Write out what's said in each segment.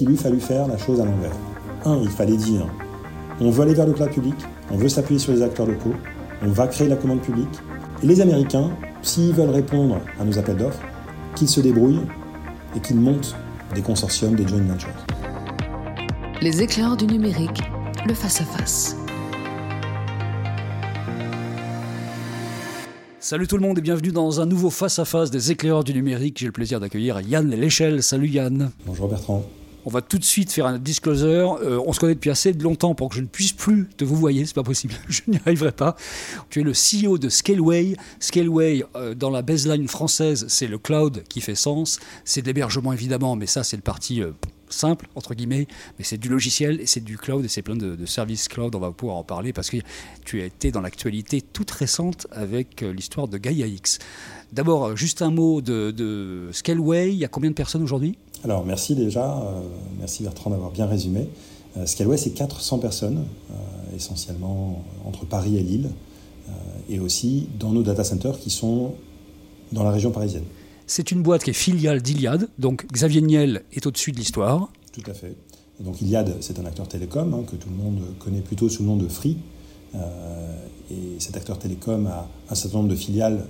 Il lui fallut faire la chose à l'envers. Un, il fallait dire on veut aller vers le cloud public, on veut s'appuyer sur les acteurs locaux, on va créer la commande publique. Et les Américains, s'ils veulent répondre à nos appels d'offres, qu'ils se débrouillent et qu'ils montent des consortiums, des joint ventures. Les éclairs du numérique, le face-à-face. Salut tout le monde et bienvenue dans un nouveau face-à-face des éclaireurs du numérique. J'ai le plaisir d'accueillir Yann Léchelle. Salut Yann. Bonjour Bertrand. On va tout de suite faire un disclosure. Euh, on se connaît depuis assez longtemps pour que je ne puisse plus te vous voyez, c'est pas possible, je n'y arriverai pas. Tu es le CEO de Scaleway. Scaleway, euh, dans la baseline française, c'est le cloud qui fait sens. C'est l'hébergement évidemment, mais ça c'est le parti euh, simple, entre guillemets, mais c'est du logiciel et c'est du cloud et c'est plein de, services cloud. On va pouvoir en parler parce que tu as été dans l'actualité toute récente avec l'histoire de Gaia X. D'abord, juste un mot de, de Scaleway. Il y a combien de personnes aujourd'hui? Alors merci déjà, euh, merci Bertrand d'avoir bien résumé. Euh, Scaleway, c'est 400 personnes, euh, essentiellement entre Paris et Lille, et aussi dans nos data centers qui sont dans la région parisienne. C'est une boîte qui est filiale d'Iliad, donc Xavier Niel est au-dessus de l'histoire. Tout à fait. donc Iliad, c'est un acteur télécom hein, que tout le monde connaît plutôt sous le nom de Free. et cet acteur télécom a un certain nombre de filiales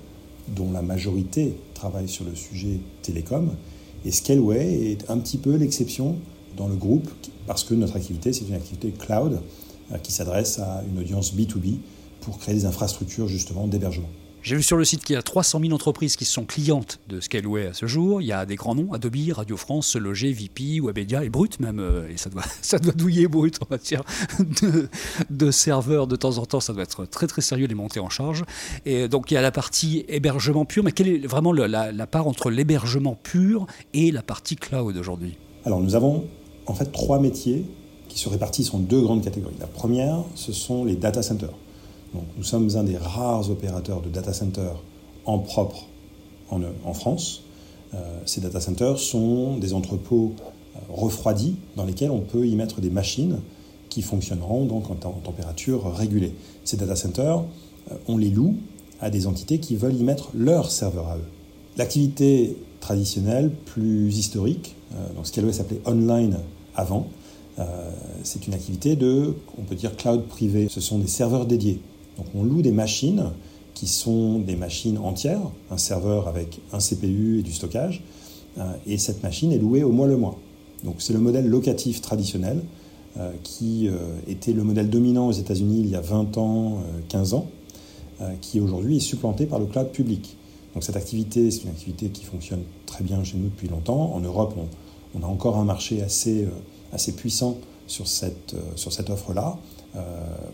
dont la majorité travaille sur le sujet télécom. Et Scaleway est un petit peu l'exception dans le groupe parce que notre activité, c'est une activité cloud euh, qui s'adresse à une audience B2B pour créer des infrastructures justement d'hébergement. J'ai vu sur le site qu'il y a 300 000 entreprises qui sont clientes de Scaleway à ce jour. Il y a des grands noms, Adobe, Radio France, Loger, VP, Webedia et Brut même. Euh, et ça doit, ça doit douiller Brut en matière de, de serveurs de temps en temps. Ça doit être très très sérieux les montées en charge. Et donc il y a la partie hébergement pur. Mais quelle est vraiment la, la part entre l'hébergement pur et la partie cloud aujourd'hui? Alors nous avons en fait trois métiers qui se répartissent en deux grandes catégories. La première, ce sont les data centers nous sommes un des rares opérateurs de data centers en propre en, France. Euh, ces data centers sont des entrepôts euh, refroidis dans lesquels on peut y mettre des machines qui fonctionneront donc en, température régulée. Ces data centers, euh, on les loue à des entités qui veulent y mettre leurs serveurs à eux. L'activité traditionnelle, plus historique, donc ce qu'elle s'appeler online avant, c'est une activité de, on peut dire, cloud privé. Ce sont des serveurs dédiés donc on loue des machines qui sont des machines entières, un serveur avec un CPU et du stockage, euh, et cette machine est louée au mois le mois. Donc c'est le modèle locatif traditionnel euh, qui euh, était le modèle dominant aux États-Unis il y a 20 ans, 15 ans, qui aujourd'hui est supplanté par le cloud public. Donc cette activité, c'est une activité qui fonctionne très bien chez nous depuis longtemps. En Europe, on, a encore un marché assez, puissant sur cette offre-là.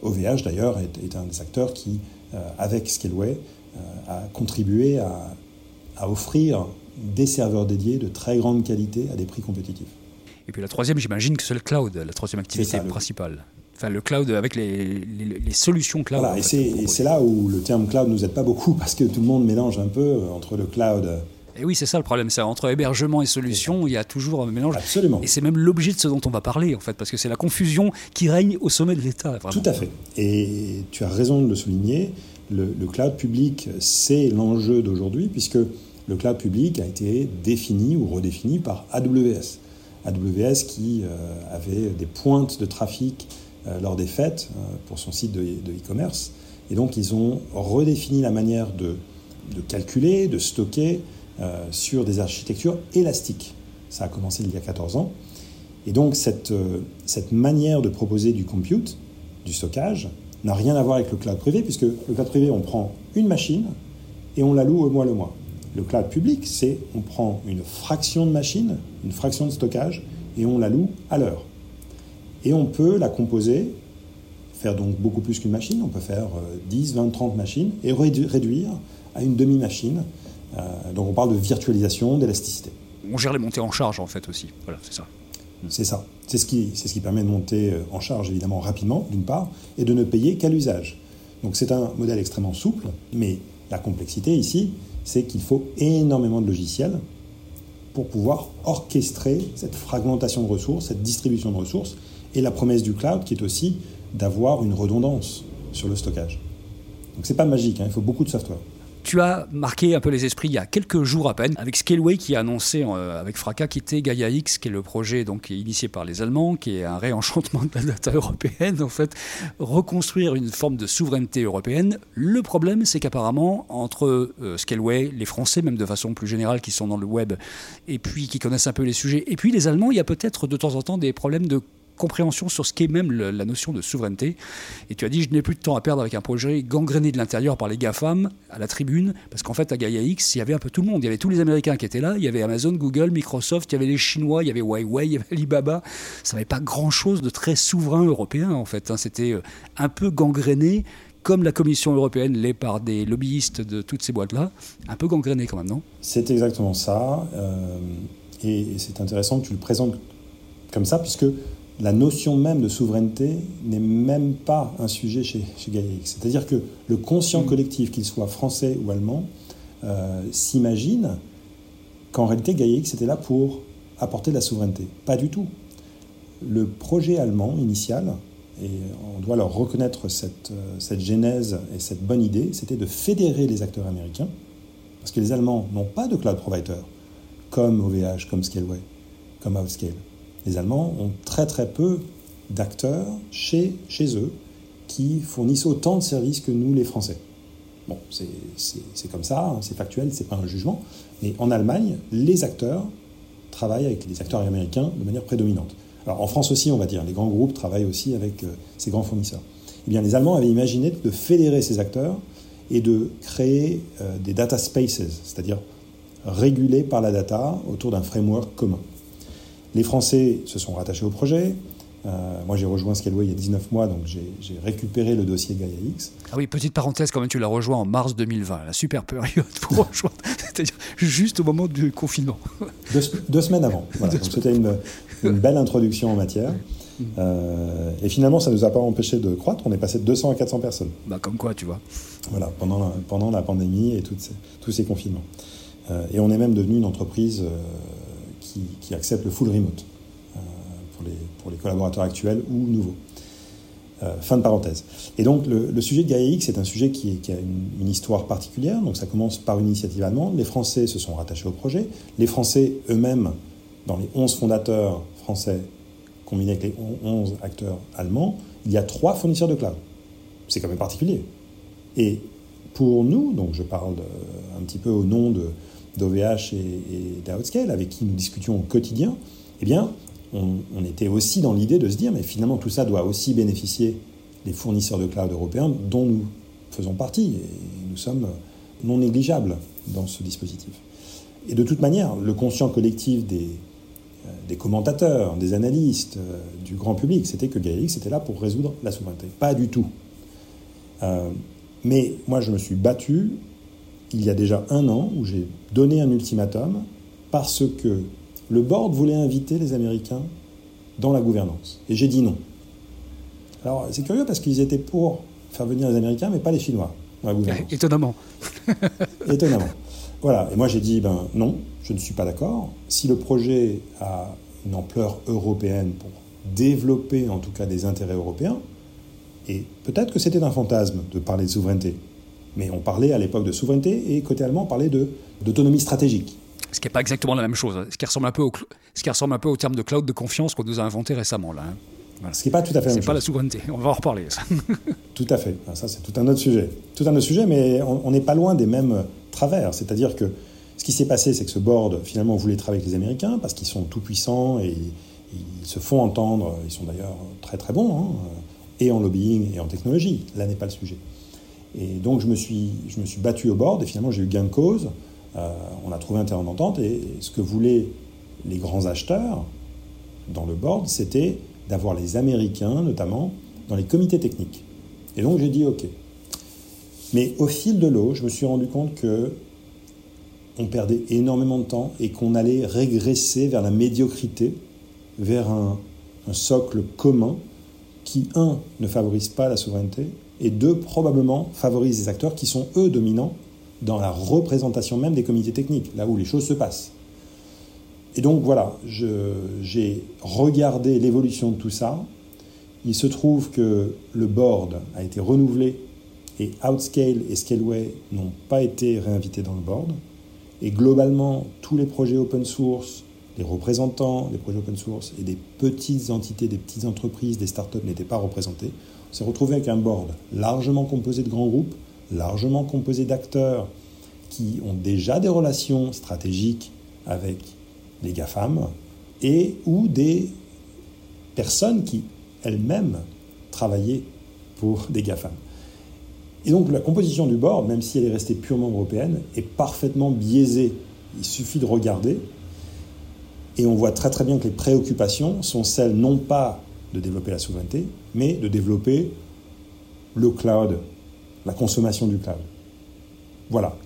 OVH euh, d'ailleurs est, un des acteurs qui, euh, avec Scaleway, euh, a contribué à, offrir des serveurs dédiés de très grande qualité à des prix compétitifs. Et puis la troisième, j'imagine que c'est le cloud, la troisième activité principale. Enfin, le cloud avec les, solutions cloud. Voilà, et c'est là où le terme cloud nous aide pas beaucoup parce que tout le monde mélange un peu entre le cloud et oui, c'est ça le problème. C'est entre hébergement et solution, il y a toujours un mélange. Absolument. Et c'est même l'objet de ce dont on va parler, en fait, parce que c'est la confusion qui règne au sommet de l'État. Tout à fait. Et tu as raison de le souligner. Le, cloud public, c'est l'enjeu d'aujourd'hui, puisque le cloud public a été défini ou redéfini par AWS. AWS qui euh, avait des pointes de trafic euh, lors des fêtes euh, pour son site de e-commerce. et donc, ils ont redéfini la manière de, de calculer, de stocker, euh, sur des architectures élastiques. Ça a commencé il y a 14 ans. Et donc cette, euh, cette manière de proposer du compute, du stockage, n'a rien à voir avec le cloud privé, puisque le cloud privé, on prend une machine et on la loue au mois le mois. Le cloud public, c'est on prend une fraction de machine, une fraction de stockage, et on la loue à l'heure. Et on peut la composer, faire donc beaucoup plus qu'une machine, on peut faire 10, 20, 30 machines, et réduire à une demi-machine donc on parle de virtualisation, d'élasticité. On gère les montées en charge en fait aussi. Voilà, c'est ça. C'est ça. C'est ce, qui, ce qui permet de monter euh, en charge évidemment rapidement, d'une part, et de ne payer qu'à l'usage. Donc c'est un modèle extrêmement souple, mais la complexité ici, c'est qu'il faut énormément de logiciels pour pouvoir orchestrer cette fragmentation de ressources, cette distribution de ressources, et la promesse du cloud qui est aussi d'avoir une redondance sur le stockage. Donc c'est pas magique, hein, il faut beaucoup de software. Tu as marqué un peu les esprits il y a quelques jours à peine avec Scaleway qui a annoncé euh, avec fracas quitter Gaia X, qui est le projet donc initié par les Allemands, qui est un réenchantement de la data européenne, en fait, reconstruire une forme de souveraineté européenne. Le problème, c'est qu'apparemment, entre euh, Scaleway, les Français, même de façon plus générale, qui sont dans le web, et puis qui connaissent un peu les sujets, et puis les Allemands, il y a peut-être de temps en temps des problèmes de compréhension sur ce qu'est même la notion de souveraineté. Et tu as dit, je n'ai plus de temps à perdre avec un projet gangréné de l'intérieur par les GAFAM à la tribune, parce qu'en fait, à Gaia X, il y avait un peu tout le monde. Il y avait tous les Américains qui étaient là, il y avait Amazon, Google, Microsoft, il y avait les Chinois, il y avait Huawei, il y avait Alibaba. Ça n'avait pas grand-chose de très souverain européen, en fait. Hein. C'était euh, un peu gangréné, comme la Commission européenne l'est par des lobbyistes de toutes ces boîtes-là. Un peu gangréné quand même, non? C'est exactement ça. Euh, et c'est intéressant que tu le présentes comme ça, puisque la notion même de souveraineté n'est même pas un sujet chez, chez C'est-à-dire que le conscient mm. collectif, qu'il soit français ou allemand, euh, s'imagine qu'en réalité GaiaX était là pour apporter de la souveraineté. Pas du tout. Le projet allemand initial, et on doit leur reconnaître cette, euh, cette genèse et cette bonne idée, c'était de fédérer les acteurs américains, parce que les Allemands n'ont pas de cloud provider, comme OVH, comme Scaleway, comme Outscale les Allemands ont très très peu d'acteurs chez, eux qui fournissent autant de services que nous, les Français. Bon, c'est comme ça, hein, c'est factuel, c'est pas un jugement. Mais en Allemagne, les acteurs travaillent avec les acteurs américains de manière prédominante. Alors en France aussi, on va dire, les grands groupes travaillent aussi avec euh, ces grands fournisseurs. Eh bien, les Allemands avaient imaginé de fédérer ces acteurs et de créer euh, des data spaces, c'est-à-dire régulés par la data autour d'un framework commun. Les Français se sont rattachés au projet. Euh, moi, j'ai rejoint Scaleway il y a 19 mois, donc j'ai récupéré le dossier Gaia X. Ah oui, petite parenthèse, quand même, tu l'as rejoint en mars 2020, la super période pour rejoindre, c'est-à-dire juste au moment du confinement. Deux, semaines avant. Voilà. C'était une, belle introduction en matière. Euh, et finalement, ça ne nous a pas empêché de croître. On est passé de 200 à 400 personnes. Bah, comme quoi, tu vois. Voilà, pendant la, pendant la pandémie et toutes tous ces confinements. Euh, et on est même devenu une entreprise qui, accepte le full remote euh, pour, les, pour les collaborateurs actuels ou nouveaux. Euh, fin de parenthèse. Et donc le, sujet de GaiaX est un sujet qui, a une, histoire particulière. Donc ça commence par une initiative allemande. Les Français se sont rattachés au projet. Les Français eux-mêmes, dans les 11 fondateurs français combinés avec les 11 acteurs allemands, il y a trois fournisseurs de cloud. C'est quand même particulier. Et pour nous, donc je parle un petit peu au nom de, d'OVH et, et d'Outscale, avec qui nous discutions au quotidien, eh bien, on, était aussi dans l'idée de se dire, mais finalement, tout ça doit aussi bénéficier des fournisseurs de cloud européens dont nous faisons partie, et nous sommes non négligeables dans ce dispositif. Et de toute manière, le conscient collectif des, euh, commentateurs, des analystes, euh, du grand public, c'était que GaiaX était là pour résoudre la souveraineté. Pas du tout. Euh, mais moi, je me suis battu il y a déjà un an où j'ai donné un ultimatum parce que le board voulait inviter les Américains dans la gouvernance. Et j'ai dit non. Alors c'est curieux parce qu'ils étaient pour faire venir les Américains, mais pas les Chinois dans la gouvernance. Étonnamment. Étonnamment. Voilà. Et moi j'ai dit ben non, je ne suis pas d'accord. Si le projet a une ampleur européenne pour développer en tout cas des intérêts européens, et peut-être que c'était un fantasme de parler de souveraineté, mais on parlait à l'époque de souveraineté et côté allemand, on parlait d'autonomie stratégique. Ce qui n'est pas exactement la même chose, hein. ce qui ressemble un peu au, ce qui ressemble un peu au terme de cloud de confiance qu'on nous a inventé récemment. Là, hein. Ce qui n'est pas tout à fait la même pas la souveraineté, on va en reparler. Ça. tout à fait, ça c'est tout un autre sujet. Tout un autre sujet, mais on n'est pas loin des mêmes travers. C'est-à-dire que ce qui s'est passé, c'est que ce board, finalement, voulait travailler avec les Américains parce qu'ils sont tout puissants et ils se font entendre. Ils sont d'ailleurs très très bons, hein, et en lobbying et en technologie. Là n'est pas le sujet. Et donc je me suis, je me suis battu au board et finalement j'ai eu gain de cause. Euh, on a trouvé un terrain d'entente et ce que voulaient les grands acheteurs dans le board, c'était d'avoir les Américains notamment dans les comités techniques. Et donc j'ai dit OK. Mais au fil de l'eau, je me suis rendu compte que on perdait énormément de temps et qu'on allait régresser vers la médiocrité, vers un, un socle commun qui, un, ne favorise pas la souveraineté et deux, probablement favorise des acteurs qui sont, eux, dominants dans la représentation même des comités techniques, là où les choses se passent. Et donc voilà, j'ai regardé l'évolution de tout ça. Il se trouve que le board a été renouvelé Et Outscale et Scaleway n'ont pas été réinvités dans le board. Et globalement, tous les projets open source, les représentants des projets open source et des petites entités, des petites entreprises, des startups n'étaient pas représentés. S'est retrouvé avec un board largement composé de grands groupes, largement composé d'acteurs qui ont déjà des relations stratégiques avec les GAFAM et ou des personnes qui elles-mêmes travaillaient pour des GAFAM. Et donc la composition du board, même si elle est restée purement européenne, est parfaitement biaisée. Il suffit de regarder. Et on voit très très bien que les préoccupations sont celles non pas de développer la souveraineté, mais de développer le cloud, la consommation du cloud. Voilà.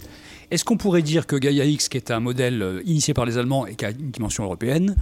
Est-ce qu'on pourrait dire que Gaia X, qui est un modèle euh, initié par les Allemands et qui a une dimension européenne,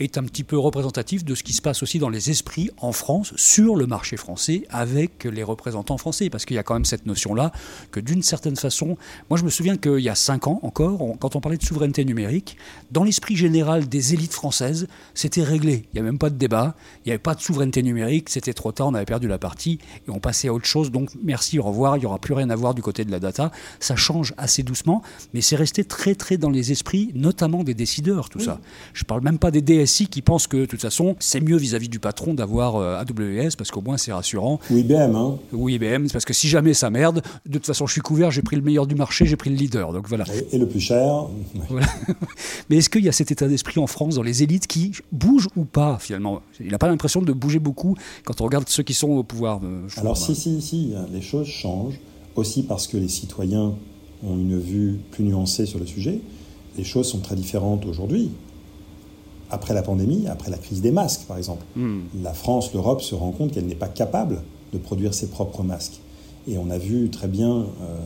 est un petit peu représentatif de ce qui se passe aussi dans les esprits en France, sur le marché français, avec les représentants français. Parce qu'il y a quand même cette notion-là que d'une certaine façon, moi je me souviens qu'il y a cinq ans encore, quand on parlait de souveraineté numérique, dans l'esprit général des élites françaises, c'était réglé. Il n'y a même pas de débat, il n'y avait pas de souveraineté numérique, c'était trop tard, on avait perdu la partie et on passait à autre chose. Donc merci, au revoir, il n'y aura plus rien à voir du côté de la data. Ça change assez doucement, mais c'est resté très très dans les esprits, notamment des décideurs, tout ça. Je ne parle même pas des DS qui pensent que de toute façon, c'est mieux vis-à-vis du patron d'avoir euh, AWS parce qu'au moins c'est rassurant. Ou IBM, hein Ou IBM, parce que si jamais ça merde, de toute façon je suis couvert, j'ai pris le meilleur du marché, j'ai pris le leader. Donc voilà. Et, le plus cher. Mais est-ce qu'il y a cet état d'esprit en France dans les élites qui bougent ou pas finalement? Il n'a pas l'impression de bouger beaucoup quand on regarde ceux qui sont au pouvoir. Euh, Alors si, si, si, les choses changent aussi parce que les citoyens ont une vue plus nuancée sur le sujet. Les choses sont très différentes aujourd'hui après la pandémie, après la crise des masques, par exemple. Hmm. La France, l'Europe se rend compte qu'elle n'est pas capable de produire ses propres masques. Et on a vu très bien euh,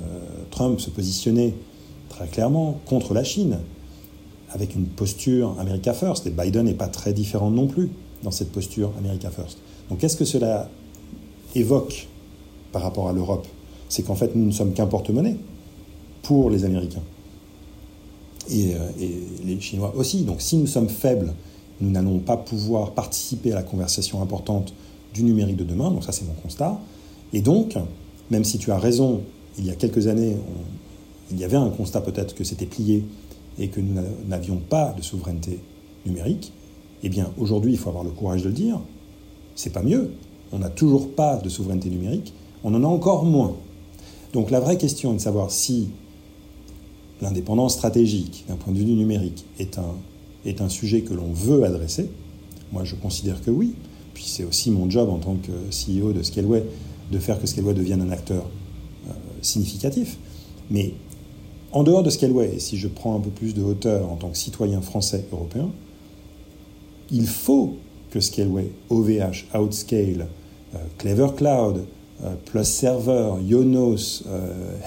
Trump se positionner très clairement contre la Chine, avec une posture America First. Et Biden n'est pas très différent non plus dans cette posture America First. Donc qu'est-ce que cela évoque par rapport à l'Europe C'est qu'en fait, nous ne sommes qu'un porte-monnaie pour les Américains? Euh, et, les Chinois aussi. Donc si nous sommes faibles, nous n'allons pas pouvoir participer à la conversation importante du numérique de demain. Donc ça, c'est mon constat. Et donc, même si tu as raison, il y a quelques années, il y avait un constat peut-être que c'était plié et que nous n'avions pas de souveraineté numérique, eh bien aujourd'hui, il faut avoir le courage de le dire, c'est pas mieux. On n'a toujours pas de souveraineté numérique, on en a encore moins. Donc la vraie question est de savoir si l'indépendance stratégique d'un point de vue numérique est un, est un sujet que l'on veut adresser, moi je considère que oui. Puis c'est aussi mon job en tant que CEO de Scaleway de faire que Scaleway devienne un acteur euh, significatif. Mais en dehors de Scaleway, et si je prends un peu plus de hauteur en tant que citoyen français européen, il faut que Scaleway, OVH, Outscale, euh, Clever Cloud, euh, Plus Server, Yonos,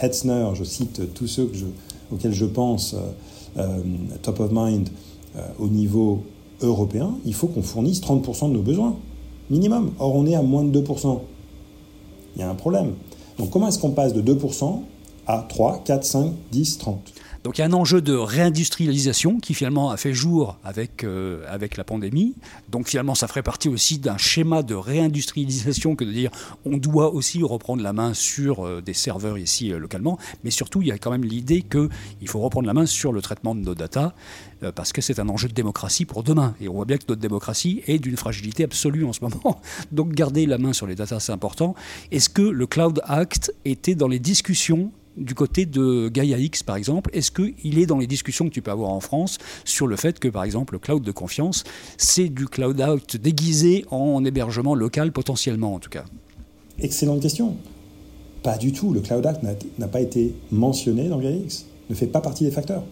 Hetzner, je cite tous ceux que je, auxquels je pense, euh, euh, top of mind, euh, au niveau européen, il faut qu'on fournisse 30% de nos besoins, minimum. Or, on est à moins de 2%. Il y a un problème. Donc, comment est-ce qu'on passe de 2% à 3, 4, 5, 10, 30 donc il y a un enjeu de réindustrialisation qui finalement a fait jour avec, euh, avec la pandémie. Donc finalement ça ferait partie aussi d'un schéma de réindustrialisation que de dire on doit aussi reprendre la main sur euh, des serveurs ici euh, localement. Mais surtout il y a quand même l'idée qu'il faut reprendre la main sur le traitement de nos data parce que c'est un enjeu de démocratie pour demain. Et on voit bien que notre démocratie est d'une fragilité absolue en ce moment. Donc garder la main sur les data c'est important. Est-ce que le Cloud Act était dans les discussions du côté de Gaia X, par exemple, est-ce qu'il est dans les discussions que tu peux avoir en France sur le fait que, par exemple, le cloud de confiance, c'est du cloud out déguisé en hébergement local potentiellement, en tout cas? Excellente question. Pas du tout. Le Cloud Act n'a pas été mentionné dans Gaia X, ne fait pas partie des facteurs.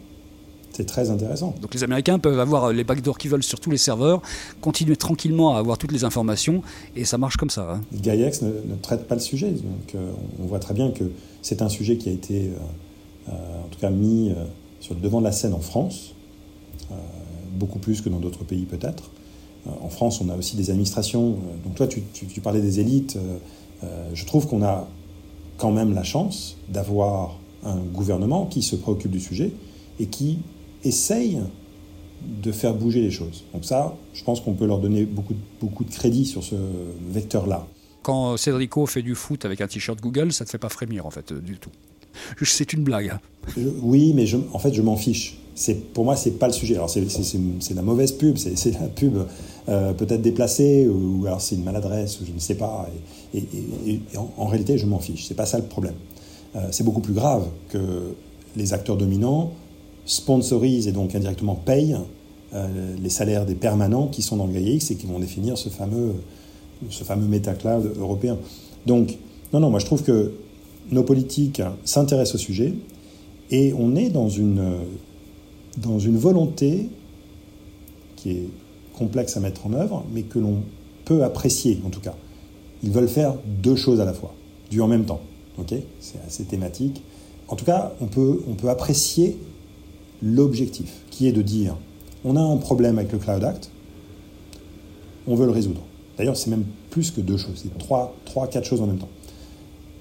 C'est très intéressant. Donc les Américains peuvent avoir les backdoors qu'ils veulent sur tous les serveurs, continuer tranquillement à avoir toutes les informations, et ça marche comme ça. Hein. GaiaX ne, ne, traite pas le sujet. Donc euh, on voit très bien que c'est un sujet qui a été, euh, euh, en tout cas, mis sur le devant de la scène en France, beaucoup plus que dans d'autres pays peut-être. en France, on a aussi des administrations. donc toi, tu, tu parlais des élites. je trouve qu'on a quand même la chance d'avoir un gouvernement qui se préoccupe du sujet et qui essayent de faire bouger les choses. Donc ça, je pense qu'on peut leur donner beaucoup, beaucoup de crédit sur ce vecteur-là. quand Cédrico fait du foot avec un t-shirt Google, ça ne te fait pas frémir en fait du tout. C'est une blague. Hein. oui, mais je, en fait, je m'en fiche. Pour moi, c'est pas le sujet. Alors, c'est la mauvaise pub, c'est la pub euh, peut-être déplacée, ou, alors c'est une maladresse, ou je ne sais pas. Et, en, réalité, je m'en fiche. C'est pas ça le problème. Euh, c'est beaucoup plus grave que les acteurs dominants sponsorisent et donc indirectement payent euh, les salaires des permanents qui sont dans le GAIX et qui vont définir ce fameux, ce fameux métacloud européen. Donc, non, non, moi je trouve que nos politiques s'intéressent au sujet et on est dans une, dans une volonté qui est complexe à mettre en œuvre, mais que l'on peut apprécier en tout cas. Ils veulent faire deux choses à la fois, du en même temps. ok? C'est assez thématique. En tout cas, on peut, on peut apprécier l'objectif, qui est de dire on a un problème avec le Cloud Act, on veut le résoudre. D'ailleurs, c'est même plus que deux choses, c'est trois, trois, quatre choses en même temps.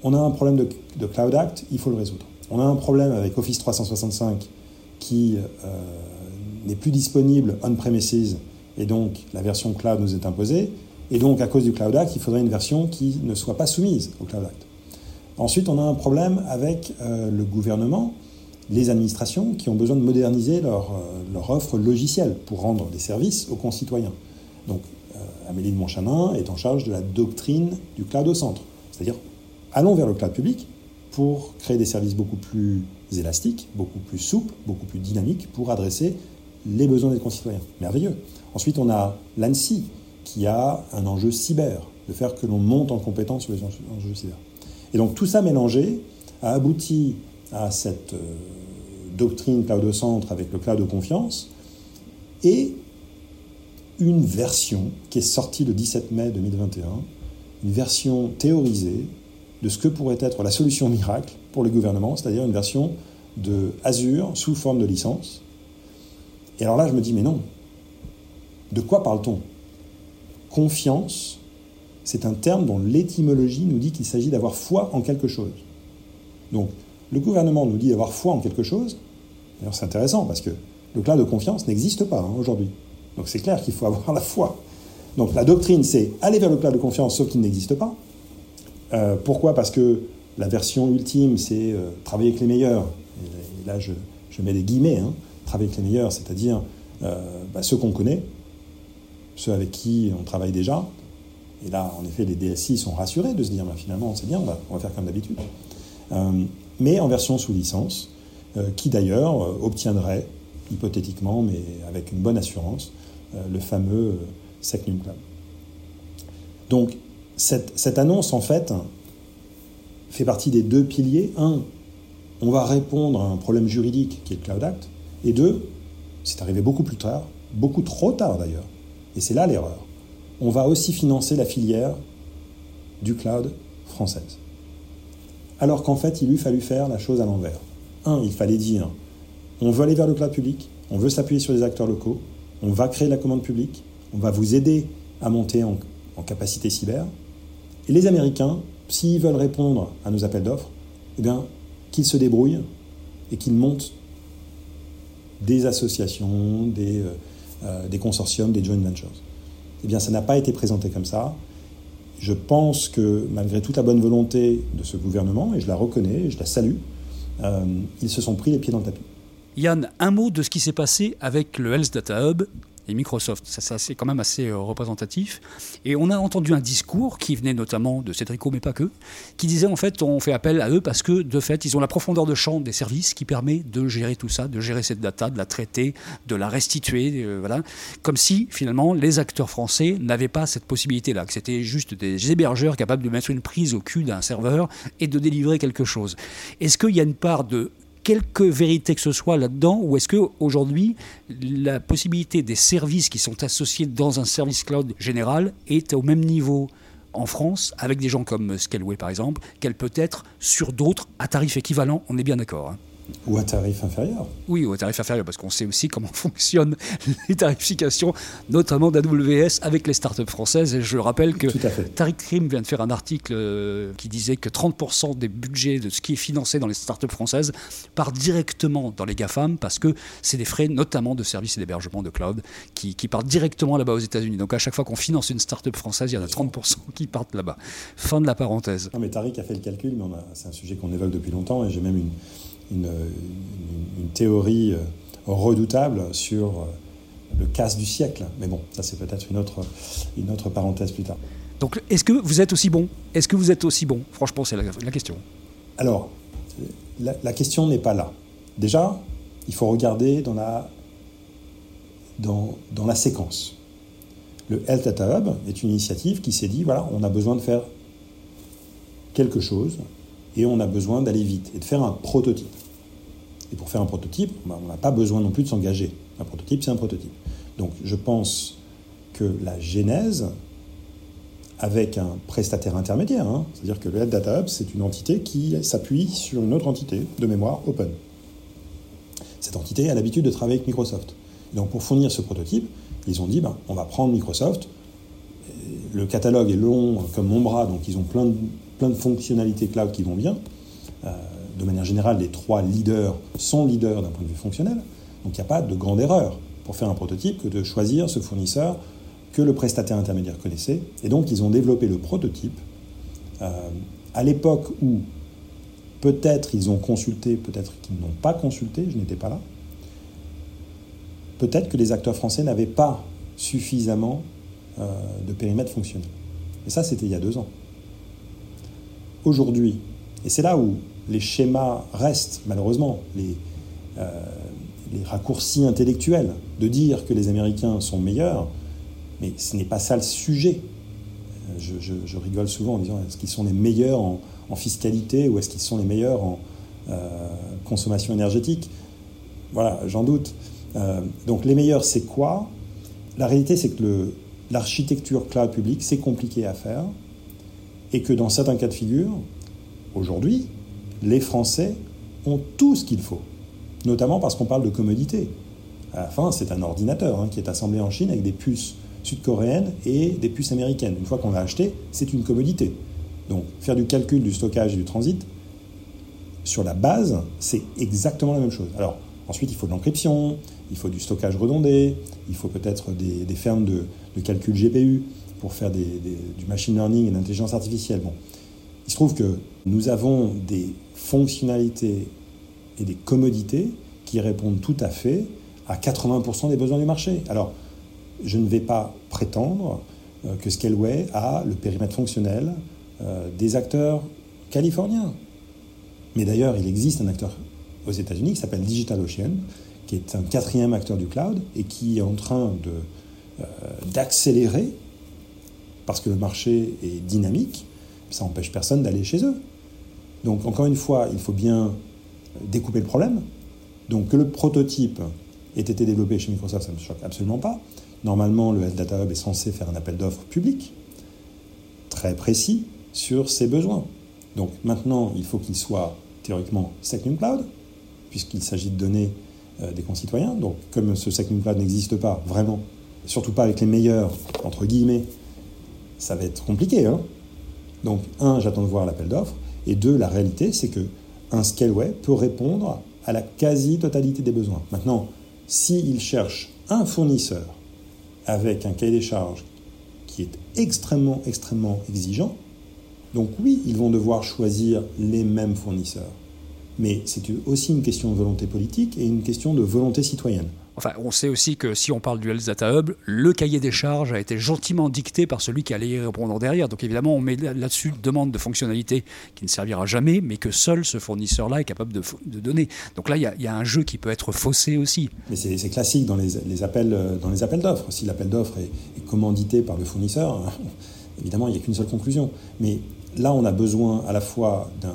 On a un problème de, Cloud Act, il faut le résoudre. On a un problème avec Office 365 qui euh, n'est plus disponible on-premises et donc la version cloud nous est imposée. Et donc, à cause du Cloud Act, il faudrait une version qui ne soit pas soumise au Cloud Act. Ensuite, on a un problème avec euh, le gouvernement les administrations qui ont besoin de moderniser leur, euh, leur offre logicielle pour rendre des services aux concitoyens. Donc, euh, Amélie de Montchanin est en charge de la doctrine du cloud au centre. C'est-à-dire, allons vers le cloud public pour créer des services beaucoup plus élastiques, beaucoup plus souples, beaucoup plus dynamiques pour adresser les besoins des concitoyens. Merveilleux. Ensuite, on a l'ANSI qui a un enjeu cyber, de faire que l'on monte en compétence sur les enjeux cyber. Et donc tout ça mélangé a abouti à cette euh, doctrine cloud centre avec le cloud de confiance et une version qui est sortie le 17 mai 2021, une version théorisée de ce que pourrait être la solution miracle pour le gouvernement, c'est-à-dire une version de Azure sous forme de licence. Et alors là, je me dis, mais non, de quoi parle-t-on? Confiance, c'est un terme dont l'étymologie nous dit qu'il s'agit d'avoir foi en quelque chose. Donc, le gouvernement nous dit d'avoir foi en quelque chose. D'ailleurs, c'est intéressant parce que le cloud de confiance n'existe pas hein, aujourd'hui. Donc c'est clair qu'il faut avoir la foi. Donc la doctrine, c'est aller vers le cloud de confiance, sauf qu'il n'existe pas. Euh, pourquoi? Parce que la version ultime, c'est euh, travailler avec les meilleurs. Et là, je, mets des guillemets. Hein. travailler avec les meilleurs, c'est-à-dire euh, bah, ceux qu'on connaît, ceux avec qui on travaille déjà. Et là, en effet, les DSI sont rassurés de se dire, bah, finalement, c'est bien, on va, faire comme d'habitude mais en version sous licence, euh, qui d'ailleurs euh, obtiendrait, hypothétiquement, mais avec une bonne assurance, euh, le fameux Secnum Cloud. Donc, cette, cette, annonce, en fait, fait partie des deux piliers. Un, on va répondre à un problème juridique qui est le Cloud Act. Et deux, c'est arrivé beaucoup plus tard, beaucoup trop tard d'ailleurs. Et c'est là l'erreur. On va aussi financer la filière du cloud française alors qu'en fait, il lui fallu faire la chose à l'envers. Un, il fallait dire, on veut aller vers le cloud public, on veut s'appuyer sur des acteurs locaux, on va créer la commande publique, on va vous aider à monter en, capacité cyber. Et les Américains, s'ils veulent répondre à nos appels d'offres, eh bien, qu'ils se débrouillent et qu'ils montent des associations, des, euh, euh, des consortiums, des joint ventures. Eh bien, ça n'a pas été présenté comme ça je pense que malgré toute la bonne volonté de ce gouvernement, et je la reconnais, je la salue, euh, ils se sont pris les pieds dans le tapis. Yann, un mot de ce qui s'est passé avec le Health Data Hub et Microsoft. C'est quand même assez euh, représentatif. Et on a entendu un discours qui venait notamment de Cédrico, mais pas que, qui disait en fait on fait appel à eux parce que de fait ils ont la profondeur de champ des services qui permet de gérer tout ça, de gérer cette data, de la traiter, de la restituer, euh, voilà. Comme si finalement les acteurs français n'avaient pas cette possibilité-là, que c'était juste des hébergeurs capables de mettre une prise au cul d'un serveur et de délivrer quelque chose. Est-ce qu'il y a une part de quelque vérité que ce soit là-dedans Ou est-ce qu'aujourd'hui, la possibilité des services qui sont associés dans un service cloud général est au même niveau en France, avec des gens comme Scaleway par exemple, qu'elle peut être sur d'autres à tarif équivalent On est bien d'accord. Hein Ou à tarif inférieur. Oui, ou à tarif inférieur, parce qu'on sait aussi comment fonctionnent les tarifications, notamment d'AWS avec les startups françaises. Et je rappelle que Tariq Krim vient de faire un article euh, qui disait que 30% des budgets de ce qui est financé dans les startups françaises part directement dans les GAFAM, parce que c'est des frais notamment de services et d'hébergement de cloud qui, qui partent directement là-bas aux États-Unis. Donc à chaque fois qu'on finance une startup française, il y en a 30% qui partent là-bas. Fin de la parenthèse. Non, mais Tariq a fait le calcul, mais c'est un sujet qu'on évoque depuis longtemps, et j'ai même une une, théorie euh, redoutable sur euh, le casse du siècle. Mais bon, ça c'est peut-être une autre, une autre parenthèse plus tard. Donc est-ce que vous êtes aussi bon? Est-ce que vous êtes aussi bon? Franchement, c'est la, question. Alors, la, question n'est pas là. Déjà, il faut regarder dans la, dans, dans la séquence. Le Health Data Hub est une initiative qui s'est dit, voilà, on a besoin de faire quelque chose et on a besoin d'aller vite et de faire un prototype. Et pour faire un prototype, on n'a pas besoin non plus de s'engager. Un prototype, c'est un prototype. Donc je pense que la genèse, avec un prestataire intermédiaire, hein, c'est-à-dire que le Head Data Hub, c'est une entité qui s'appuie sur une autre entité de mémoire open. Cette entité a l'habitude de travailler avec Microsoft. donc pour fournir ce prototype, ils ont dit, ben, on va prendre Microsoft, le catalogue est long comme mon bras, donc ils ont plein de plein de fonctionnalités cloud qui vont bien. Euh, de manière générale, les trois leaders sont leaders d'un point de vue fonctionnel. Donc il n'y a pas de grande erreur pour faire un prototype que de choisir ce fournisseur que le prestataire intermédiaire connaissait. Et donc ils ont développé le prototype euh, à l'époque où peut-être ils ont consulté, peut-être qu'ils n'ont pas consulté, je n'étais pas là. Peut-être que les acteurs français n'avaient pas suffisamment euh, de périmètre fonctionnel. Et ça, c'était il y a deux ans aujourd'hui, et c'est là où les schémas restent, malheureusement, les, euh, les raccourcis intellectuels, de dire que les Américains sont meilleurs, mais ce n'est pas ça le sujet. Euh, je, rigole souvent en disant est-ce qu'ils sont les meilleurs en, fiscalité ou est-ce qu'ils sont les meilleurs en euh, consommation énergétique? Voilà, j'en doute. donc les meilleurs, c'est quoi? La réalité, c'est que l'architecture cloud public, c'est compliqué à faire et que dans certains cas de figure, aujourd'hui, les Français ont tout ce qu'il faut, notamment parce qu'on parle de commodité. À la fin, c'est un ordinateur hein, qui est assemblé en Chine avec des puces sud-coréennes et des puces américaines. Une fois qu'on l'a acheté, c'est une commodité. Donc faire du calcul du stockage et du transit, sur la base, c'est exactement la même chose. Alors ensuite, il faut de l'encryption, il faut du stockage redondé, il faut peut-être des, fermes de, calcul GPU pour faire du machine learning et de l'intelligence artificielle. Bon. Il se trouve que nous avons des fonctionnalités et des commodités qui répondent tout à fait à 80% des besoins du marché. Alors, je ne vais pas prétendre euh, que Scaleway a le périmètre fonctionnel euh, des acteurs californiens. Mais d'ailleurs, il existe un acteur aux États-Unis qui s'appelle DigitalOcean, qui est un quatrième acteur du cloud et qui est en train euh, d'accélérer parce que le marché est dynamique, ça n'empêche personne d'aller chez eux. Donc encore une fois, il faut bien découper le problème. Donc que le prototype ait été développé chez Microsoft, ça ne me choque absolument pas. Normalement, le Data Hub est censé faire un appel d'offres public, très précis, sur ses besoins. Donc maintenant, il faut qu'il soit théoriquement Second Cloud, puisqu'il s'agit de donner euh, des concitoyens. Donc comme ce Second Cloud n'existe pas vraiment, surtout pas avec les meilleurs, entre guillemets, ça va être compliqué. Hein Donc, un, j'attends de voir l'appel d'offres. Et deux, la réalité, c'est que un Scaleway peut répondre à la quasi-totalité des besoins. Maintenant, s'il cherche un fournisseur avec un cahier des charges qui est extrêmement, extrêmement exigeant, donc oui, ils vont devoir choisir les mêmes fournisseurs. Mais c'est aussi une question de volonté politique et une question de volonté citoyenne. Enfin, on sait aussi que si on parle du Health Data Hub, le cahier des charges a été gentiment dicté par celui qui allait y répondre derrière. Donc évidemment, on met là-dessus une demande de fonctionnalité qui ne servira jamais, mais que seul ce fournisseur-là est capable de, donner. Donc là, il y, a un jeu qui peut être faussé aussi. Mais c'est classique dans les, appels euh, dans les appels d'offres. Si l'appel d'offres est, commandité par le fournisseur, évidemment, il n'y a qu'une seule conclusion. Mais là, on a besoin à la fois d'un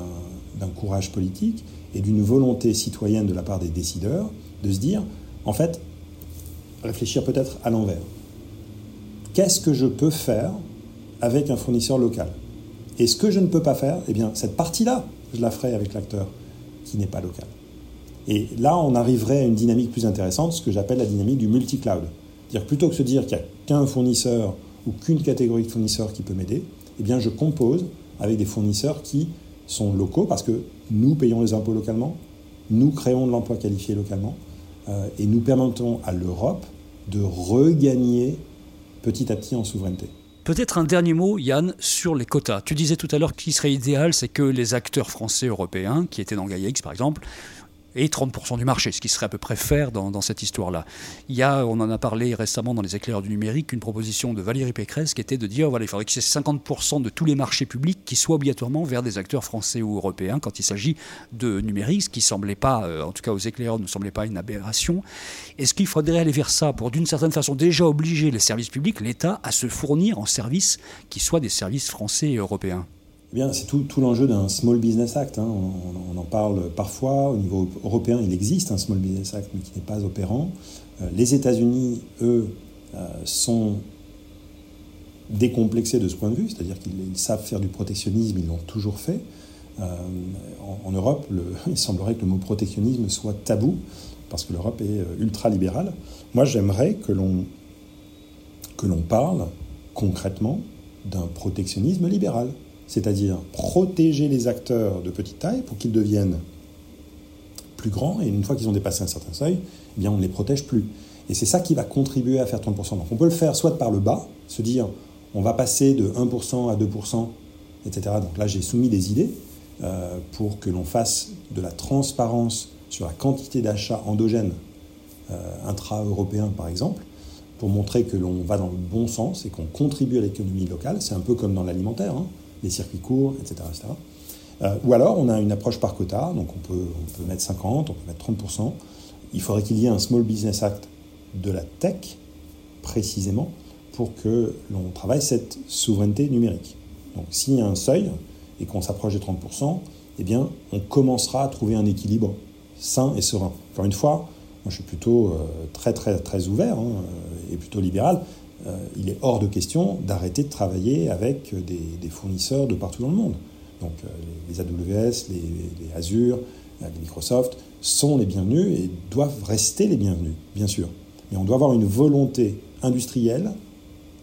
courage politique et d'une volonté citoyenne de la part des décideurs de se dire en fait, réfléchir peut-être à l'envers. Qu'est-ce que je peux faire avec un fournisseur local? Et ce que je ne peux pas faire, eh bien, cette partie-là, je la ferai avec l'acteur qui n'est pas local. Et là, on arriverait à une dynamique plus intéressante, ce que j'appelle la dynamique du multi-cloud. Dire plutôt que se dire qu'il n'y a qu'un fournisseur ou qu'une catégorie de fournisseurs qui peut m'aider, eh bien, je compose avec des fournisseurs qui sont locaux parce que nous payons les impôts localement, nous créons de l'emploi qualifié localement euh, et nous permettons à l'Europe de regagner petit à petit en souveraineté. Peut-être un dernier mot, Yann, sur les quotas. Tu disais tout à l'heure qu'il serait idéal, c'est que les acteurs français européens, qui étaient dans GaiaX par exemple, et 30% du marché, ce qui serait à peu près faire dans, cette histoire-là. Il on en a parlé récemment dans les éclaireurs du numérique, une proposition de Valérie Pécresse qui était de dire voilà, il faudrait que c'est 50% de tous les marchés publics qui soient obligatoirement vers des acteurs français ou européens quand il s'agit de numérique, ce qui semblait pas, euh, en tout cas aux éclaireurs, ne semblait pas une aberration. Est-ce qu'il faudrait aller vers ça pour d'une certaine façon déjà obliger les services publics, l'État, à se fournir en services qui soient des services français et européens? Eh bien, c'est tout, l'enjeu d'un Small Business Act. Hein. On, en parle parfois. Au niveau européen, il existe un Small Business Act, mais qui n'est pas opérant. Euh, les États-Unis, eux, euh, sont décomplexés de ce point de vue, c'est-à-dire qu'ils savent faire du protectionnisme, ils l'ont toujours fait. Euh, en, Europe, il semblerait que le mot protectionnisme soit tabou, parce que l'Europe est ultra-libérale. Moi, j'aimerais que l'on parle concrètement d'un protectionnisme libéral c'est-à-dire protéger les acteurs de petite taille pour qu'ils deviennent plus grands, et une fois qu'ils ont dépassé un certain seuil, eh bien on ne les protège plus. Et c'est ça qui va contribuer à faire 30%. Donc on peut le faire soit par le bas, se dire on va passer de 1% à 2%, etc. Donc là j'ai soumis des idées euh, pour que l'on fasse de la transparence sur la quantité d'achats endogènes euh, intra-européens par exemple, pour montrer que l'on va dans le bon sens et qu'on contribue à l'économie locale. C'est un peu comme dans l'alimentaire. Hein les circuits courts, etc. Euh, ou alors, on a une approche par quota, donc on peut, on peut mettre 50, on peut mettre 30%. Il faudrait qu'il y ait un Small Business Act de la tech, précisément, pour que l'on travaille cette souveraineté numérique. Donc, s'il y a un seuil et qu'on s'approche des 30%, eh bien, on commencera à trouver un équilibre sain et serein. Encore une fois, moi, je suis plutôt euh, très, très, très ouvert hein, et plutôt libéral. Euh, il est hors de question d'arrêter de travailler avec des, fournisseurs de partout dans le monde. Donc euh, les, AWS, les, Azure, euh, les Microsoft sont les bienvenus et doivent rester les bienvenus, bien sûr. Mais on doit avoir une volonté industrielle,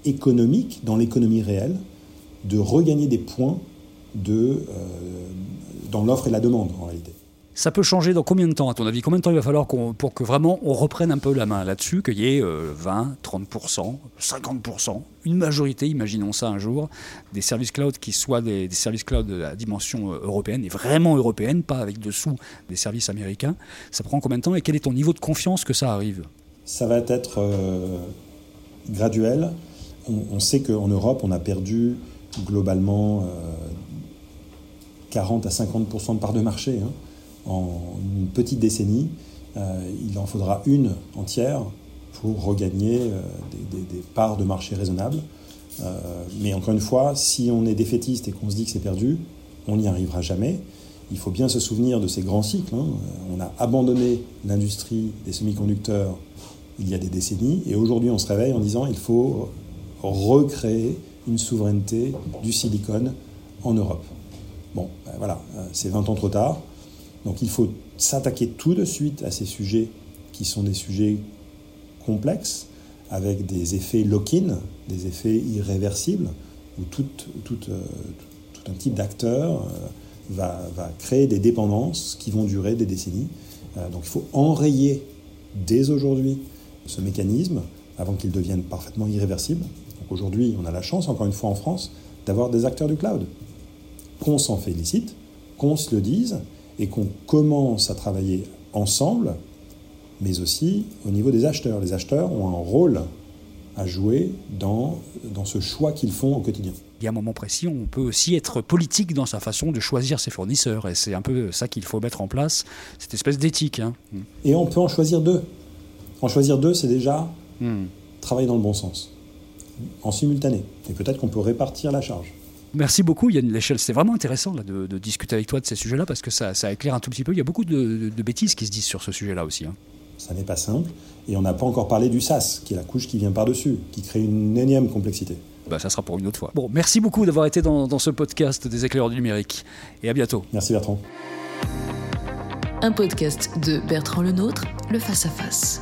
économique, dans l'économie réelle, de regagner des points de, dans l'offre et la demande en réalité. Ça peut changer dans combien de temps, à ton avis? Combien de temps il va falloir pour que vraiment on reprenne un peu la main là-dessus, qu'il y ait 20, 30%, 50%, une majorité, imaginons ça un jour, des services cloud qui soient des, services cloud de la dimension euh, européenne, et vraiment européenne, pas avec dessous des services américains. Ça prend combien de temps et quel est ton niveau de confiance que ça arrive? Ça va être euh, graduel. On, sait qu'en Europe, on a perdu globalement 40 euh, à 50% de part de marché. Hein en une petite décennie, euh, il en faudra une entière pour regagner euh, des, parts de marché raisonnables. Euh, mais encore une fois, si on est défaitiste et qu'on se dit que c'est perdu, on n'y arrivera jamais. Il faut bien se souvenir de ces grands cycles. Hein. On a abandonné l'industrie des semi-conducteurs il y a des décennies, et aujourd'hui on se réveille en disant il faut recréer une souveraineté du silicone en Europe. Bon, ben voilà, c'est 20 ans trop tard. Donc il faut s'attaquer tout de suite à ces sujets qui sont des sujets complexes, avec des effets lock-in, des effets irréversibles, où tout, euh, un type d'acteur euh, va, créer des dépendances qui vont durer des décennies. Euh, donc il faut enrayer dès aujourd'hui ce mécanisme avant qu'il devienne parfaitement irréversible. Donc aujourd'hui, on a la chance, encore une fois en France, d'avoir des acteurs du cloud. Qu'on s'en félicite, qu'on se le dise, et qu'on commence à travailler ensemble, mais aussi au niveau des acheteurs. Les acheteurs ont un rôle à jouer dans, dans ce choix qu'ils font au quotidien. Il y a un moment précis, on peut aussi être politique dans sa façon de choisir ses fournisseurs, et c'est un peu ça qu'il faut mettre en place, cette espèce d'éthique. Hein. Et on peut en choisir deux. En choisir deux, c'est déjà hmm. travailler dans le bon sens, en simultané. Et peut-être qu'on peut répartir la charge. Merci beaucoup Yann Léchelle. C'est vraiment intéressant là, de, discuter avec toi de ces sujets-là parce que ça, éclaire un tout petit peu. Il y a beaucoup de, bêtises qui se disent sur ce sujet-là aussi. Hein. Ça n'est pas simple. Et on n'a pas encore parlé du SAS, qui est la couche qui vient par-dessus, qui crée une énième complexité. Bah, ça sera pour une autre fois. Bon, merci beaucoup d'avoir été dans, dans ce podcast des éclaireurs du numérique. Et à bientôt. Merci Bertrand. un podcast de Bertrand Lenôtre, le Face à Face.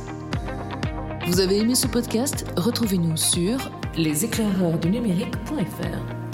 Vous avez aimé ce podcast? Retrouvez-nous sur leséclaireursdunumérique.fr.